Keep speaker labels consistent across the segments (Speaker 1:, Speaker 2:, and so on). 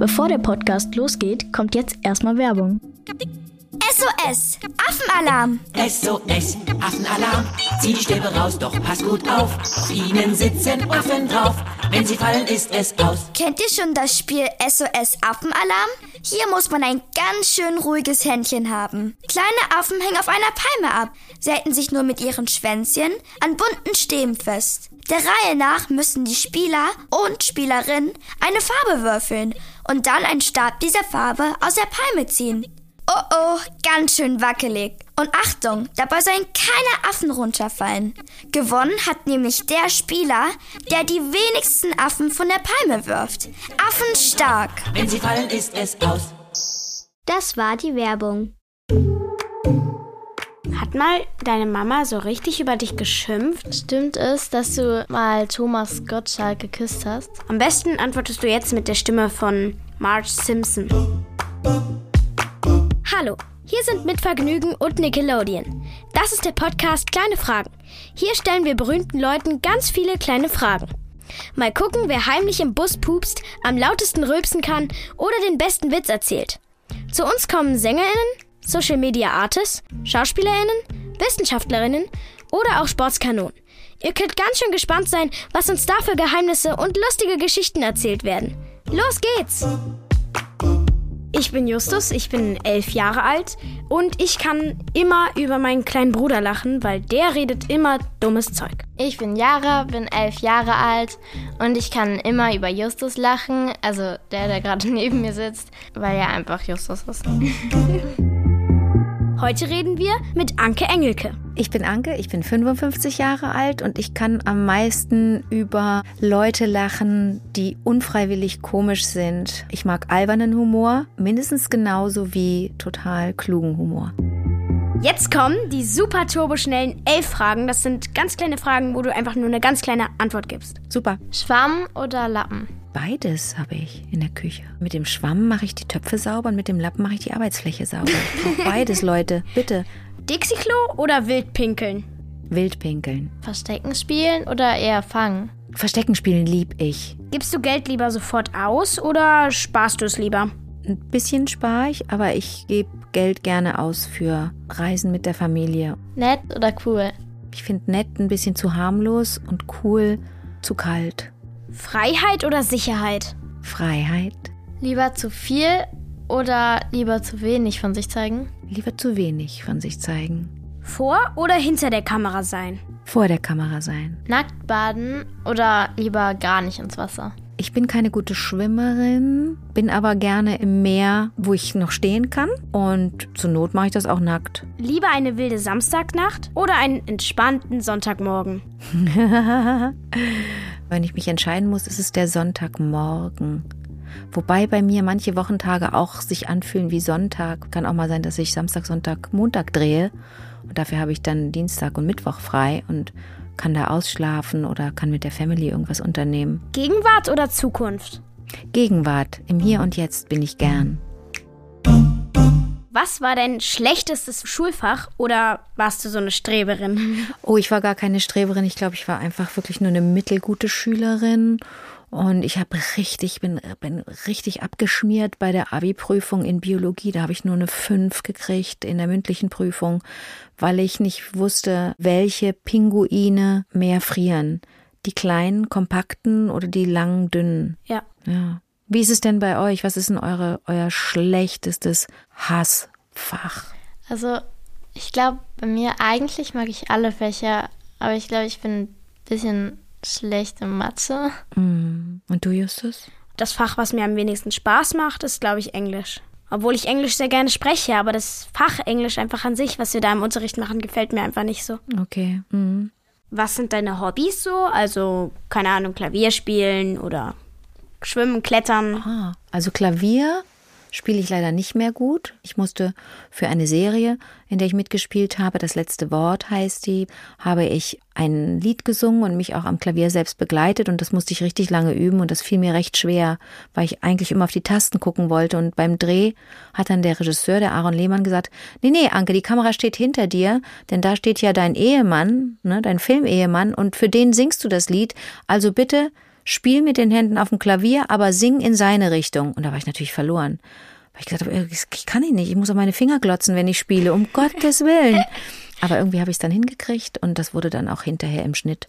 Speaker 1: Bevor der Podcast losgeht, kommt jetzt erstmal Werbung.
Speaker 2: SOS, Affenalarm.
Speaker 3: SOS, Affenalarm. Zieh die Stäbe raus, doch pass gut auf. Auf ihnen sitzen Affen drauf. Wenn sie fallen, ist es aus.
Speaker 2: Kennt ihr schon das Spiel SOS Affenalarm? Hier muss man ein ganz schön ruhiges Händchen haben. Kleine Affen hängen auf einer Palme ab. Sie halten sich nur mit ihren Schwänzchen an bunten Stäben fest. Der Reihe nach müssen die Spieler und Spielerinnen eine Farbe würfeln und dann einen Stab dieser Farbe aus der Palme ziehen. Oh oh, ganz schön wackelig. Und Achtung, dabei sollen keine Affen runterfallen. Gewonnen hat nämlich der Spieler, der die wenigsten Affen von der Palme wirft. Affen stark.
Speaker 3: Wenn sie fallen, ist es aus.
Speaker 4: Das war die Werbung.
Speaker 5: Hat mal deine Mama so richtig über dich geschimpft?
Speaker 6: Stimmt es, dass du mal Thomas Gottschalk geküsst hast?
Speaker 5: Am besten antwortest du jetzt mit der Stimme von Marge Simpson.
Speaker 7: Hallo, hier sind mit Vergnügen und Nickelodeon. Das ist der Podcast Kleine Fragen. Hier stellen wir berühmten Leuten ganz viele kleine Fragen. Mal gucken, wer heimlich im Bus pupst, am lautesten rülpsen kann oder den besten Witz erzählt. Zu uns kommen SängerInnen, Social Media Artists, SchauspielerInnen, Wissenschaftlerinnen oder auch Sportskanonen. Ihr könnt ganz schön gespannt sein, was uns da für Geheimnisse und lustige Geschichten erzählt werden. Los geht's!
Speaker 5: Ich bin Justus, ich bin elf Jahre alt und ich kann immer über meinen kleinen Bruder lachen, weil der redet immer dummes Zeug.
Speaker 6: Ich bin Jara, bin elf Jahre alt und ich kann immer über Justus lachen, also der, der gerade neben mir sitzt, weil er einfach Justus ist.
Speaker 7: Heute reden wir mit Anke Engelke.
Speaker 8: Ich bin Anke, ich bin 55 Jahre alt und ich kann am meisten über Leute lachen, die unfreiwillig komisch sind. Ich mag albernen Humor, mindestens genauso wie total klugen Humor.
Speaker 7: Jetzt kommen die super turboschnellen elf Fragen. Das sind ganz kleine Fragen, wo du einfach nur eine ganz kleine Antwort gibst.
Speaker 8: Super.
Speaker 6: Schwamm oder Lappen?
Speaker 8: Beides habe ich in der Küche. Mit dem Schwamm mache ich die Töpfe sauber und mit dem Lappen mache ich die Arbeitsfläche sauber. Beides, Leute, bitte.
Speaker 7: Dixie-Klo oder Wildpinkeln?
Speaker 8: Wildpinkeln.
Speaker 6: Verstecken spielen oder eher fangen?
Speaker 8: Verstecken spielen lieb ich.
Speaker 7: Gibst du Geld lieber sofort aus oder sparst du es lieber?
Speaker 8: Ein bisschen spare ich, aber ich gebe Geld gerne aus für Reisen mit der Familie.
Speaker 6: Nett oder cool?
Speaker 8: Ich finde nett ein bisschen zu harmlos und cool zu kalt.
Speaker 7: Freiheit oder Sicherheit?
Speaker 8: Freiheit.
Speaker 6: Lieber zu viel oder lieber zu wenig von sich zeigen?
Speaker 8: Lieber zu wenig von sich zeigen.
Speaker 7: Vor oder hinter der Kamera sein?
Speaker 8: Vor der Kamera sein.
Speaker 6: Nackt baden oder lieber gar nicht ins Wasser?
Speaker 8: Ich bin keine gute Schwimmerin, bin aber gerne im Meer, wo ich noch stehen kann. Und zur Not mache ich das auch nackt.
Speaker 7: Lieber eine wilde Samstagnacht oder einen entspannten Sonntagmorgen?
Speaker 8: Wenn ich mich entscheiden muss, ist es der Sonntagmorgen. Wobei bei mir manche Wochentage auch sich anfühlen wie Sonntag. Kann auch mal sein, dass ich Samstag, Sonntag, Montag drehe. Und dafür habe ich dann Dienstag und Mittwoch frei und kann da ausschlafen oder kann mit der Family irgendwas unternehmen.
Speaker 7: Gegenwart oder Zukunft?
Speaker 8: Gegenwart. Im Hier und Jetzt bin ich gern.
Speaker 7: Was war dein schlechtestes Schulfach oder warst du so eine Streberin?
Speaker 8: Oh, ich war gar keine Streberin. Ich glaube, ich war einfach wirklich nur eine mittelgute Schülerin. Und ich habe richtig, bin, bin richtig abgeschmiert bei der Abi-Prüfung in Biologie. Da habe ich nur eine 5 gekriegt in der mündlichen Prüfung, weil ich nicht wusste, welche Pinguine mehr frieren. Die kleinen, kompakten oder die langen, dünnen.
Speaker 7: Ja.
Speaker 8: Ja. Wie ist es denn bei euch? Was ist denn eure, euer schlechtestes Hassfach?
Speaker 6: Also, ich glaube, bei mir eigentlich mag ich alle Fächer, aber ich glaube, ich bin ein bisschen schlecht in Mathe.
Speaker 8: Mm. Und du, Justus?
Speaker 5: Das Fach, was mir am wenigsten Spaß macht, ist, glaube ich, Englisch. Obwohl ich Englisch sehr gerne spreche, aber das Fach Englisch einfach an sich, was wir da im Unterricht machen, gefällt mir einfach nicht so.
Speaker 8: Okay. Mhm.
Speaker 5: Was sind deine Hobbys so? Also, keine Ahnung, Klavier spielen oder schwimmen, klettern.
Speaker 8: Ah, also Klavier spiele ich leider nicht mehr gut. Ich musste für eine Serie, in der ich mitgespielt habe, das letzte Wort heißt die, habe ich ein Lied gesungen und mich auch am Klavier selbst begleitet und das musste ich richtig lange üben und das fiel mir recht schwer, weil ich eigentlich immer auf die Tasten gucken wollte und beim Dreh hat dann der Regisseur, der Aaron Lehmann, gesagt, nee, nee, Anke, die Kamera steht hinter dir, denn da steht ja dein Ehemann, ne, dein Filmehemann und für den singst du das Lied, also bitte spiel mit den Händen auf dem Klavier, aber sing in seine Richtung. Und da war ich natürlich verloren. Weil ich gesagt habe, ich kann ich nicht, ich muss auf meine Finger glotzen, wenn ich spiele, um Gottes Willen. Aber irgendwie habe ich es dann hingekriegt und das wurde dann auch hinterher im Schnitt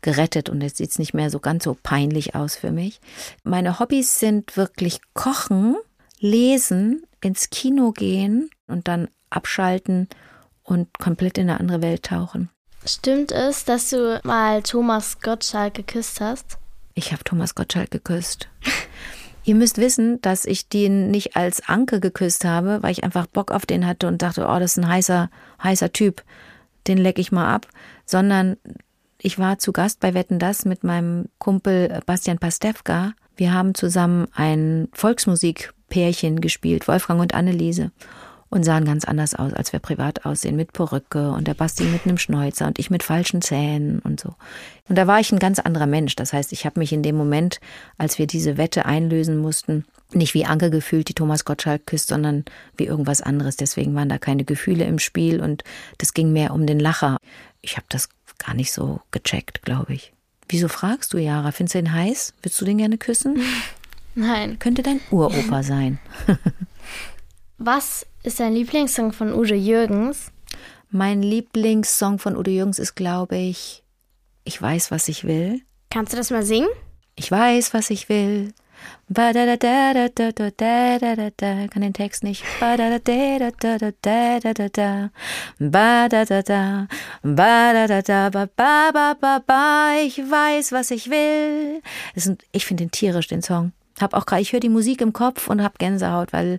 Speaker 8: gerettet und jetzt sieht es nicht mehr so ganz so peinlich aus für mich. Meine Hobbys sind wirklich Kochen, Lesen, ins Kino gehen und dann abschalten und komplett in eine andere Welt tauchen.
Speaker 6: Stimmt es, dass du mal Thomas Gottschalk geküsst hast?
Speaker 8: Ich habe Thomas Gottschalk geküsst. Ihr müsst wissen, dass ich den nicht als Anke geküsst habe, weil ich einfach Bock auf den hatte und dachte, oh, das ist ein heißer, heißer Typ. Den leck ich mal ab. Sondern ich war zu Gast bei Wetten Das mit meinem Kumpel Bastian Pastewka. Wir haben zusammen ein Volksmusikpärchen gespielt, Wolfgang und Anneliese und sahen ganz anders aus, als wir privat aussehen, mit Perücke und der Basti mit einem Schnäuzer und ich mit falschen Zähnen und so. Und da war ich ein ganz anderer Mensch. Das heißt, ich habe mich in dem Moment, als wir diese Wette einlösen mussten, nicht wie Anke gefühlt, die Thomas Gottschalk küsst, sondern wie irgendwas anderes. Deswegen waren da keine Gefühle im Spiel und das ging mehr um den Lacher. Ich habe das gar nicht so gecheckt, glaube ich. Wieso fragst du, Jara? Findest du ihn heiß? Würdest du den gerne küssen?
Speaker 6: Nein.
Speaker 8: Könnte dein Uropa sein.
Speaker 6: Was ist dein Lieblingssong von Udo Jürgens?
Speaker 8: Mein Lieblingssong von Udo Jürgens ist, glaube ich, Ich weiß, was ich will.
Speaker 5: Kannst du das mal singen?
Speaker 8: Ich weiß, was ich will. Kann den Text nicht. Ich weiß, was ich will. Ich finde den tierisch, den Song. Hab auch gerade, ich höre die Musik im Kopf und hab Gänsehaut, weil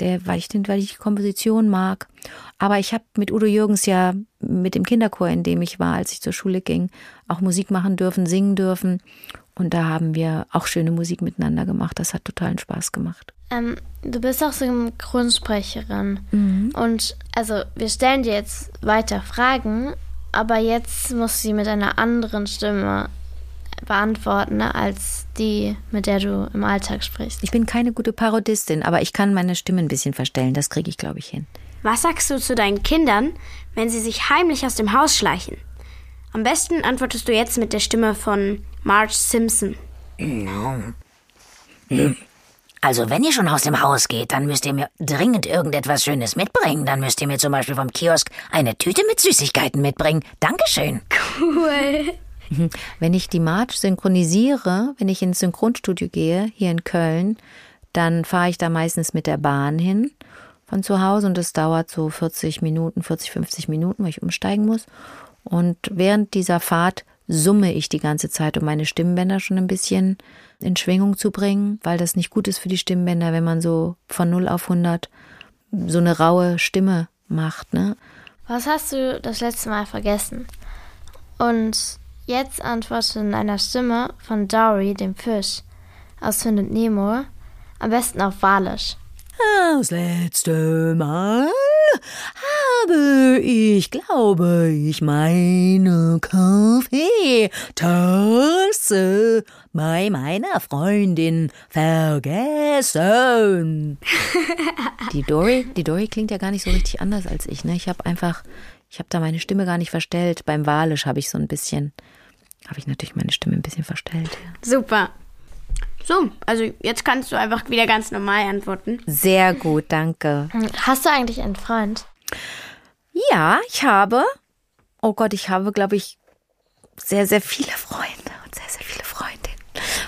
Speaker 8: der, weil ich den, weil ich die Komposition mag. Aber ich habe mit Udo Jürgens ja mit dem Kinderchor, in dem ich war, als ich zur Schule ging, auch Musik machen dürfen, singen dürfen. Und da haben wir auch schöne Musik miteinander gemacht. Das hat totalen Spaß gemacht.
Speaker 6: Ähm, du bist auch Synchronsprecherin. Mhm. Und also wir stellen dir jetzt weiter Fragen, aber jetzt musst du sie mit einer anderen Stimme beantworten ne, als die, mit der du im Alltag sprichst.
Speaker 8: Ich bin keine gute Parodistin, aber ich kann meine Stimme ein bisschen verstellen. Das kriege ich, glaube ich, hin.
Speaker 5: Was sagst du zu deinen Kindern, wenn sie sich heimlich aus dem Haus schleichen? Am besten antwortest du jetzt mit der Stimme von Marge Simpson.
Speaker 9: Also, wenn ihr schon aus dem Haus geht, dann müsst ihr mir dringend irgendetwas Schönes mitbringen. Dann müsst ihr mir zum Beispiel vom Kiosk eine Tüte mit Süßigkeiten mitbringen. Dankeschön.
Speaker 5: Cool.
Speaker 8: Mhm. Wenn ich die March synchronisiere, wenn ich ins Synchronstudio gehe, hier in Köln, dann fahre ich da meistens mit der Bahn hin von zu Hause und das dauert so 40 Minuten, 40, 50 Minuten, weil ich umsteigen muss. Und während dieser Fahrt summe ich die ganze Zeit, um meine Stimmbänder schon ein bisschen in Schwingung zu bringen, weil das nicht gut ist für die Stimmbänder, wenn man so von 0 auf 100 so eine raue Stimme macht. Ne?
Speaker 6: Was hast du das letzte Mal vergessen? Und Jetzt antworte in einer Stimme von Dory, dem Fisch, aus Findet Nemo, am besten auf Walisch.
Speaker 9: Das letzte Mal habe ich, glaube ich, meine Kaffeetasse bei meiner Freundin vergessen.
Speaker 8: Die Dory, die Dory klingt ja gar nicht so richtig anders als ich. Ne? Ich habe einfach, ich habe da meine Stimme gar nicht verstellt. Beim Walisch habe ich so ein bisschen habe ich natürlich meine Stimme ein bisschen verstellt. Ja.
Speaker 5: Super. So, also jetzt kannst du einfach wieder ganz normal antworten.
Speaker 8: Sehr gut, danke.
Speaker 6: Hast du eigentlich einen Freund?
Speaker 8: Ja, ich habe. Oh Gott, ich habe, glaube ich, sehr, sehr viele Freunde und sehr, sehr viele Freundinnen.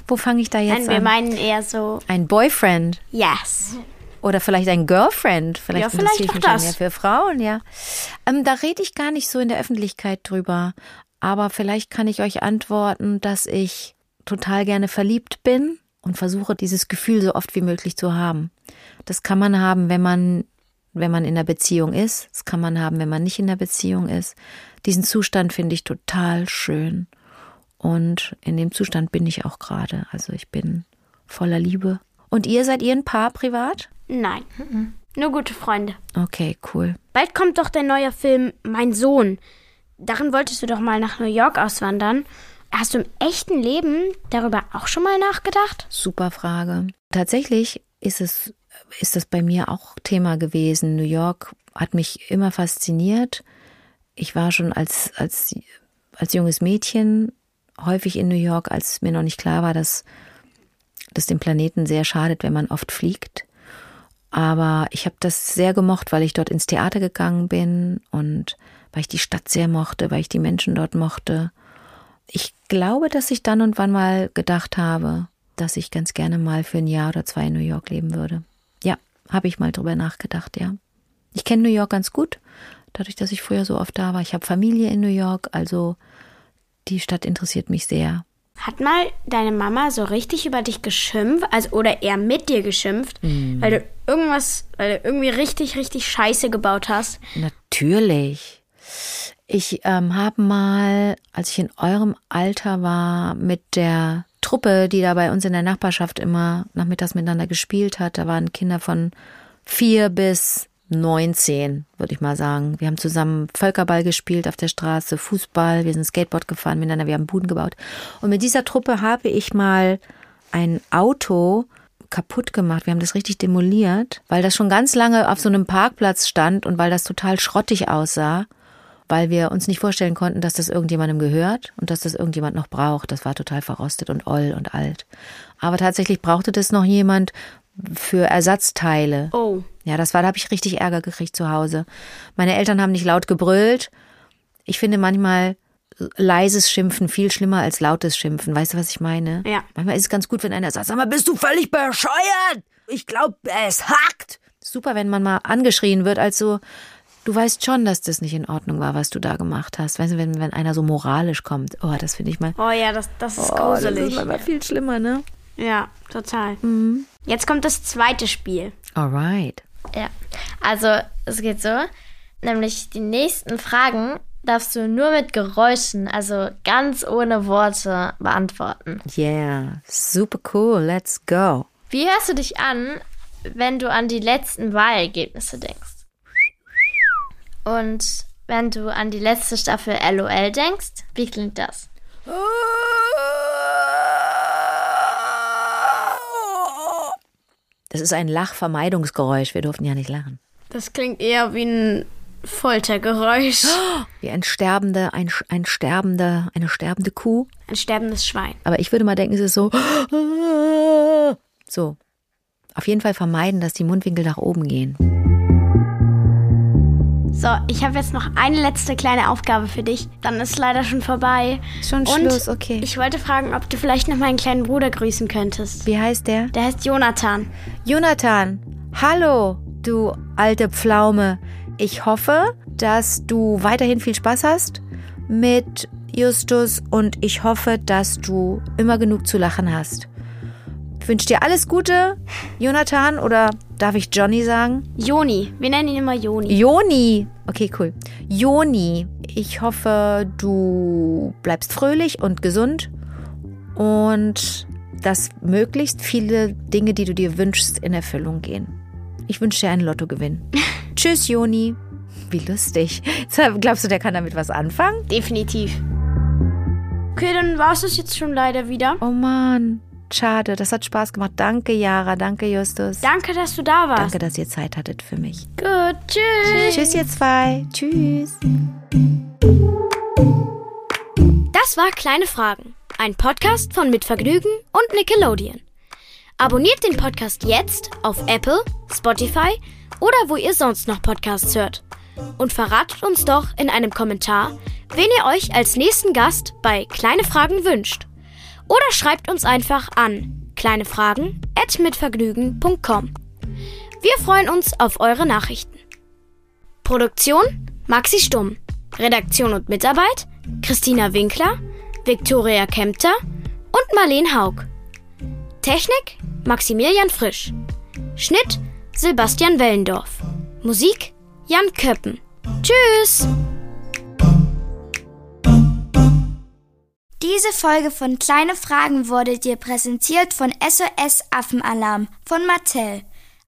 Speaker 8: Wo fange ich da jetzt
Speaker 5: Nein,
Speaker 8: an?
Speaker 5: Wir meinen eher so.
Speaker 8: Ein Boyfriend.
Speaker 5: Yes.
Speaker 8: Oder vielleicht ein Girlfriend. Vielleicht
Speaker 5: ja, vielleicht
Speaker 8: ich
Speaker 5: auch das.
Speaker 8: Ja für Frauen, ja. Ähm, da rede ich gar nicht so in der Öffentlichkeit drüber. Aber vielleicht kann ich euch antworten, dass ich total gerne verliebt bin und versuche, dieses Gefühl so oft wie möglich zu haben. Das kann man haben, wenn man, wenn man in der Beziehung ist. Das kann man haben, wenn man nicht in der Beziehung ist. Diesen Zustand finde ich total schön. Und in dem Zustand bin ich auch gerade. Also ich bin voller Liebe. Und ihr seid ihr ein Paar privat?
Speaker 5: Nein. Nur gute Freunde.
Speaker 8: Okay, cool.
Speaker 5: Bald kommt doch der neue Film Mein Sohn. Darin wolltest du doch mal nach New York auswandern. Hast du im echten Leben darüber auch schon mal nachgedacht?
Speaker 8: Super Frage. Tatsächlich ist es ist das bei mir auch Thema gewesen. New York hat mich immer fasziniert. Ich war schon als als als junges Mädchen häufig in New York, als mir noch nicht klar war, dass das dem Planeten sehr schadet, wenn man oft fliegt. Aber ich habe das sehr gemocht, weil ich dort ins Theater gegangen bin und weil ich die Stadt sehr mochte, weil ich die Menschen dort mochte. Ich glaube, dass ich dann und wann mal gedacht habe, dass ich ganz gerne mal für ein Jahr oder zwei in New York leben würde. Ja, habe ich mal drüber nachgedacht, ja. Ich kenne New York ganz gut, dadurch, dass ich früher so oft da war. Ich habe Familie in New York, also die Stadt interessiert mich sehr.
Speaker 5: Hat mal deine Mama so richtig über dich geschimpft, also oder eher mit dir geschimpft, mm. weil du irgendwas, weil du irgendwie richtig, richtig Scheiße gebaut hast?
Speaker 8: Natürlich. Ich ähm, habe mal, als ich in eurem Alter war, mit der Truppe, die da bei uns in der Nachbarschaft immer nachmittags miteinander gespielt hat, da waren Kinder von vier bis 19, würde ich mal sagen. Wir haben zusammen Völkerball gespielt auf der Straße, Fußball, wir sind Skateboard gefahren miteinander, wir haben Buden gebaut. Und mit dieser Truppe habe ich mal ein Auto kaputt gemacht. Wir haben das richtig demoliert, weil das schon ganz lange auf so einem Parkplatz stand und weil das total schrottig aussah, weil wir uns nicht vorstellen konnten, dass das irgendjemandem gehört und dass das irgendjemand noch braucht. Das war total verrostet und oll und alt. Aber tatsächlich brauchte das noch jemand, für Ersatzteile.
Speaker 5: Oh.
Speaker 8: Ja, das war, da habe ich richtig Ärger gekriegt zu Hause. Meine Eltern haben nicht laut gebrüllt. Ich finde manchmal leises Schimpfen viel schlimmer als lautes Schimpfen. Weißt du, was ich meine?
Speaker 5: Ja.
Speaker 8: Manchmal ist es ganz gut, wenn einer sagt, sag mal, bist du völlig bescheuert? Ich glaube, es hackt. Super, wenn man mal angeschrien wird, als so, du weißt schon, dass das nicht in Ordnung war, was du da gemacht hast. Weißt du, wenn, wenn einer so moralisch kommt. Oh, das finde ich mal.
Speaker 5: Oh ja, das, das ist oh, gruselig. Das
Speaker 8: ist manchmal viel schlimmer, ne?
Speaker 5: Ja, total. Mhm. Jetzt kommt das zweite Spiel.
Speaker 8: Alright.
Speaker 6: Ja, also es geht so, nämlich die nächsten Fragen darfst du nur mit Geräuschen, also ganz ohne Worte beantworten.
Speaker 8: Yeah, super cool, let's go.
Speaker 6: Wie hörst du dich an, wenn du an die letzten Wahlergebnisse denkst? Und wenn du an die letzte Staffel LOL denkst, wie klingt das?
Speaker 8: Das ist ein Lachvermeidungsgeräusch. Wir durften ja nicht lachen.
Speaker 5: Das klingt eher wie ein Foltergeräusch.
Speaker 8: Wie ein sterbende, ein, ein sterbender, eine sterbende Kuh.
Speaker 5: Ein sterbendes Schwein.
Speaker 8: Aber ich würde mal denken, es ist so. So. Auf jeden Fall vermeiden, dass die Mundwinkel nach oben gehen.
Speaker 5: So, ich habe jetzt noch eine letzte kleine Aufgabe für dich. Dann ist leider schon vorbei.
Speaker 8: Schon Und Schluss, okay.
Speaker 5: Ich wollte fragen, ob du vielleicht noch meinen kleinen Bruder grüßen könntest.
Speaker 8: Wie heißt der?
Speaker 5: Der heißt Jonathan.
Speaker 8: Jonathan, hallo, du alte Pflaume. Ich hoffe, dass du weiterhin viel Spaß hast mit Justus und ich hoffe, dass du immer genug zu lachen hast. Ich wünsche dir alles Gute, Jonathan, oder Darf ich Johnny sagen?
Speaker 5: Joni. Wir nennen ihn immer Joni.
Speaker 8: Joni. Okay, cool. Joni, ich hoffe, du bleibst fröhlich und gesund und dass möglichst viele Dinge, die du dir wünschst, in Erfüllung gehen. Ich wünsche dir einen Lottogewinn. Tschüss, Joni. Wie lustig. Glaubst du, der kann damit was anfangen?
Speaker 5: Definitiv. Okay, dann war es das jetzt schon leider wieder.
Speaker 8: Oh Mann. Schade, das hat Spaß gemacht. Danke, Jara. Danke, Justus.
Speaker 5: Danke, dass du da warst.
Speaker 8: Danke, dass ihr Zeit hattet für mich.
Speaker 5: Gut, tschüss.
Speaker 8: Tschüss, ihr zwei. Tschüss.
Speaker 7: Das war Kleine Fragen, ein Podcast von Mitvergnügen und Nickelodeon. Abonniert den Podcast jetzt auf Apple, Spotify oder wo ihr sonst noch Podcasts hört. Und verratet uns doch in einem Kommentar, wen ihr euch als nächsten Gast bei Kleine Fragen wünscht. Oder schreibt uns einfach an kleinefragen@mitvergnügen.com. Wir freuen uns auf eure Nachrichten. Produktion Maxi Stumm. Redaktion und Mitarbeit Christina Winkler, Viktoria Kempter und Marleen Haug. Technik Maximilian Frisch. Schnitt Sebastian Wellendorf. Musik Jan Köppen. Tschüss!
Speaker 2: Diese Folge von Kleine Fragen wurde dir präsentiert von SOS Affenalarm von Mattel.